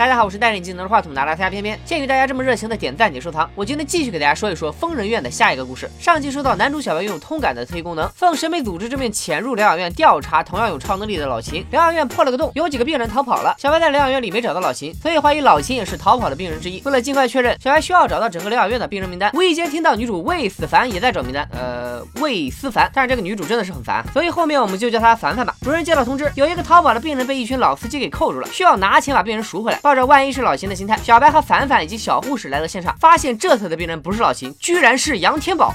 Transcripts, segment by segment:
大家好，我是带领技能话筒拿拉下偏偏。鉴于大家这么热情的点赞点收藏，我今天继续给大家说一说疯人院的下一个故事。上期说到男主小白拥有通感的特异功能，奉神秘组织之命潜入疗养院调查同样有超能力的老秦。疗养院破了个洞，有几个病人逃跑了。小白在疗养院里没找到老秦，所以怀疑老秦也是逃跑的病人之一。为了尽快确认，小白需要找到整个疗养院的病人名单。无意间听到女主魏思凡也在找名单，呃，魏思凡，但是这个女主真的是很烦，所以后面我们就叫她凡凡吧。主任接到通知，有一个逃跑的病人被一群老司机给扣住了，需要拿钱把病人赎回来。抱着万一是老秦的心态，小白和凡凡以及小护士来到现场，发现这次的病人不是老秦，居然是杨天宝。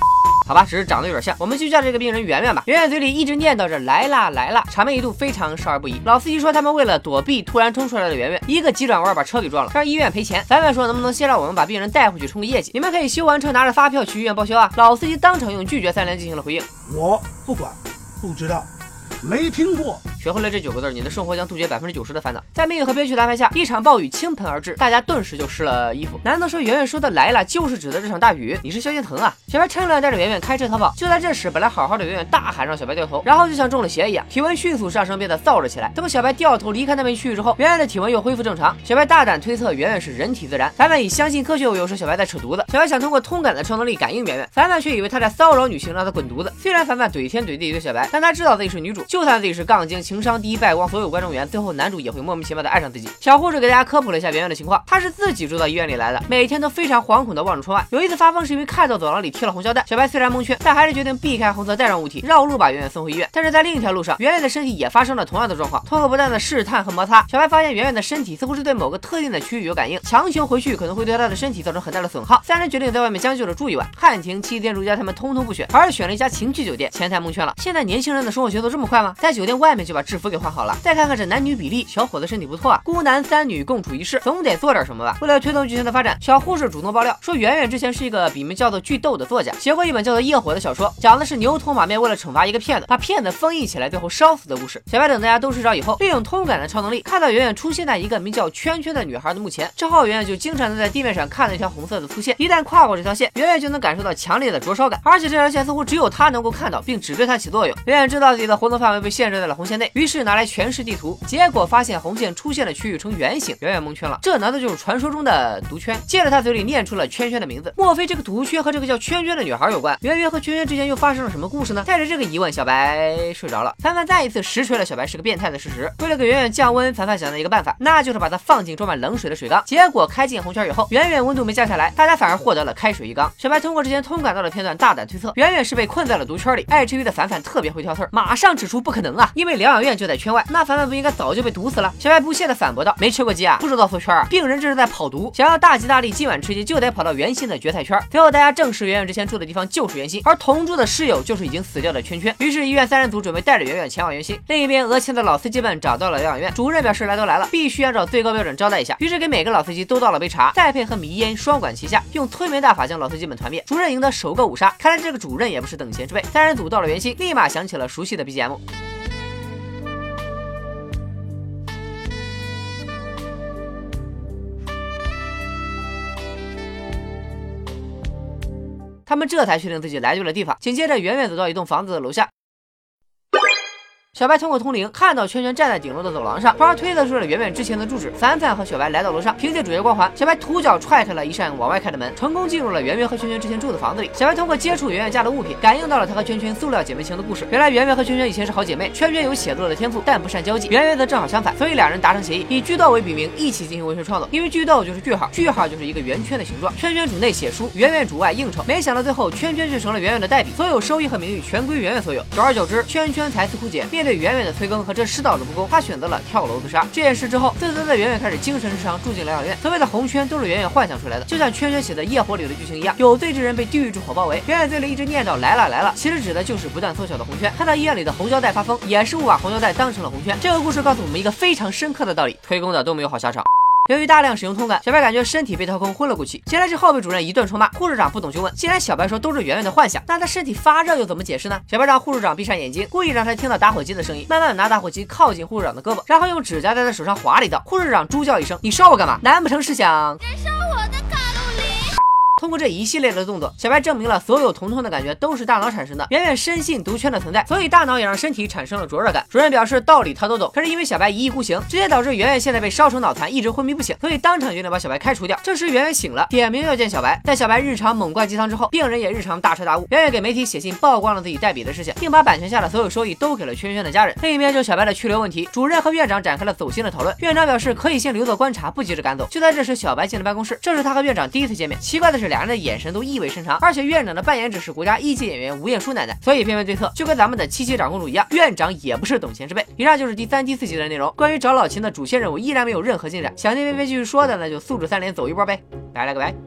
好吧，只是长得有点像，我们就叫这个病人圆圆吧。圆圆嘴里一直念叨着来啦来啦，场面一度非常少儿不宜。老司机说他们为了躲避突然冲出来的圆圆，一个急转弯把车给撞了，让医院赔钱。凡凡说能不能先让我们把病人带回去冲个业绩？你们可以修完车拿着发票去医院报销啊。老司机当场用拒绝三连进行了回应，我不管，不知道。没听过，学会了这九个字，你的生活将杜绝百分之九十的烦恼。在命运和编剧的安排下，一场暴雨倾盆而至，大家顿时就湿了衣服。难道说圆圆说的来了，就是指的这场大雨？你是萧敬腾啊？小白趁乱带着圆圆开车逃跑。就在这时，本来好好的圆圆大喊让小白掉头，然后就像中了邪一样，体温迅速上升，变得燥热起来。等小白掉头离开那片区域之后，圆圆的体温又恢复正常。小白大胆推测，圆圆是人体自燃。凡凡以相信科学为由说小白在扯犊子。小白想通过通感的超能力感应圆圆，凡凡却以为他在骚扰女性，让他滚犊子。虽然凡凡怼天怼地怼小白，但他知道自己是女主，就算自己是杠精。情商低，败光所有观众缘，最后男主也会莫名其妙的爱上自己。小护士给大家科普了一下圆圆的情况，她是自己住到医院里来的，每天都非常惶恐的望着窗外。有一次发疯是因为看到走廊里贴了红胶带，小白虽然蒙圈，但还是决定避开红色带状物体，绕路把圆圆送回医院。但是在另一条路上，圆圆的身体也发生了同样的状况。通过不断的试探和摩擦，小白发现圆圆的身体似乎是对某个特定的区域有感应，强行回去可能会对她的身体造成很大的损耗。三人决定在外面将就着住一晚。汉庭、七天如家他们通通不选，而是选了一家情趣酒店。前台蒙圈了，现在年轻人的生活节奏这么快吗？在酒店外面就把制服给换好了。再看看这男女比例，小伙子身体不错啊，孤男三女共处一室，总得做点什么吧。为了推动剧情的发展，小护士主动爆料说，圆圆之前是一个笔名叫做巨豆的作家，写过一本叫做《夜火》的小说，讲的是牛头马面为了惩罚一个骗子，把骗子封印起来，最后烧死的故事。小白等大家都睡着以后，利用通感的超能力，看到圆圆出现在一个名叫圈圈的女孩的墓前，之后圆圆就经常的在地面上看到一条红色的粗线，一旦跨过这条线，圆圆就能感受到强烈的灼烧感，而且这条线似乎只有她能够看到，并只对她起作用。圆圆知道自己的活动范围被限制在了红线内，于是拿来全市地图。结果发现红线出现的区域呈圆形，圆圆蒙圈了，这难道就是传说中的毒圈？接着他嘴里念出了圈圈的名字，莫非这个毒圈和这个叫圈圈的女孩有关？圆圆和圈圈之间又发生了什么故事呢？带着这个疑问，小白睡着了。凡凡再一次实锤了小白是个变态的事实。为了给圆圆降温，凡凡想到一个办法，那就是把它放进装满冷水的水缸。结果开进红圈以后，圆圆温度没降下来，大家反而获得了开水一缸。小白通过之前通感到的片段，大胆推测，圆圆是被困在了毒圈里。爱吃鱼的凡凡特别会挑刺儿，马上指出不可能啊，因为两养院就在圈外，那凡凡不应该早就被毒。死了，小白不屑的反驳道：“没吃过鸡啊，不知道缩圈啊？病人这是在跑毒，想要大吉大利，今晚吃鸡就得跑到圆心的蕨菜圈。随后大家证实圆圆之前住的地方就是圆心，而同住的室友就是已经死掉的圈圈。于是医院三人组准备带着圆圆前往圆心。另一边，讹钱的老司机们找到了疗养院，主任表示来都来了，必须按照最高标准招待一下。于是给每个老司机都倒了杯茶，再配合迷烟，双管齐下，用催眠大法将老司机们团灭。主任赢得首个五杀，看来这个主任也不是等闲之辈。三人组到了圆心，立马响起了熟悉的 BGM。他们这才确定自己来对了地方。紧接着，远远走到一栋房子的楼下。小白通过通灵看到圈圈站在顶楼的走廊上，从而推测出了圆圆之前的住址。凡凡和小白来到楼上，凭借主角光环，小白徒脚踹开了一扇往外开的门，成功进入了圆圆和圈圈之前住的房子里。小白通过接触圆圆家的物品，感应到了她和圈圈塑料姐妹情的故事。原来圆圆和圈圈以前是好姐妹，圈圈有写作的天赋，但不善交际，圆圆则正好相反，所以两人达成协议，以巨豆为笔名，一起进行文学创作。因为巨豆就是句号，句号就是一个圆圈的形状。圈圈主内写书，圆圆主外应酬。没想到最后圈圈却成了圆圆的代笔，所有收益和名誉全归圆圆所有。久而久之，圈圈才思枯竭，面对圆圆的催更。和这世道的不公，他选择了跳楼自杀。这件事之后，自责的圆圆开始精神失常，住进疗养院。所谓的红圈都是圆圆幻想出来的，就像圈圈写的《夜火》里的剧情一样，有罪之人被地狱之火包围。圆圆嘴里一直念叨来了来了，其实指的就是不断缩小的红圈。看到医院里的红胶带发疯，也是误把红胶带当成了红圈。这个故事告诉我们一个非常深刻的道理：催更的都没有好下场。由于大量使用通感，小白感觉身体被掏空，昏了过去。醒来之后被主任一顿臭骂，护士长不懂就问：既然小白说都是圆圆的幻想，那他身体发热又怎么解释呢？小白让护士长闭上眼睛，故意让他听到打火机的声音，慢慢的拿打火机靠近护士长的胳膊，然后用指甲在他手上划了一道。护士长猪叫一声：“你烧我干嘛？难不成是想燃烧我的？”通过这一系列的动作，小白证明了所有疼痛的感觉都是大脑产生的。圆圆深信毒圈的存在，所以大脑也让身体产生了灼热感。主任表示道理他都懂，可是因为小白一意孤行，直接导致圆圆现在被烧成脑残，一直昏迷不醒，所以当场决定把小白开除掉。这时圆圆醒了，点名要见小白。在小白日常猛灌鸡汤之后，病人也日常大彻大悟。圆圆给媒体写信曝光了自己代笔的事情，并把版权下的所有收益都给了圈圈的家人。另一边就小白的去留问题，主任和院长展开了走心的讨论。院长表示可以先留作观察，不急着赶走。就在这时，小白进了办公室，这是他和院长第一次见面。奇怪的是，俩人的眼神都意味深长，而且院长的扮演者是国家一级演员吴彦姝奶奶，所以片面对策就跟咱们的七七长公主一样，院长也不是等闲之辈。以上就是第三、第四集的内容。关于找老秦的主线任务依然没有任何进展，想听菲菲继续说的，那就素质三连走一波呗。拜了个拜。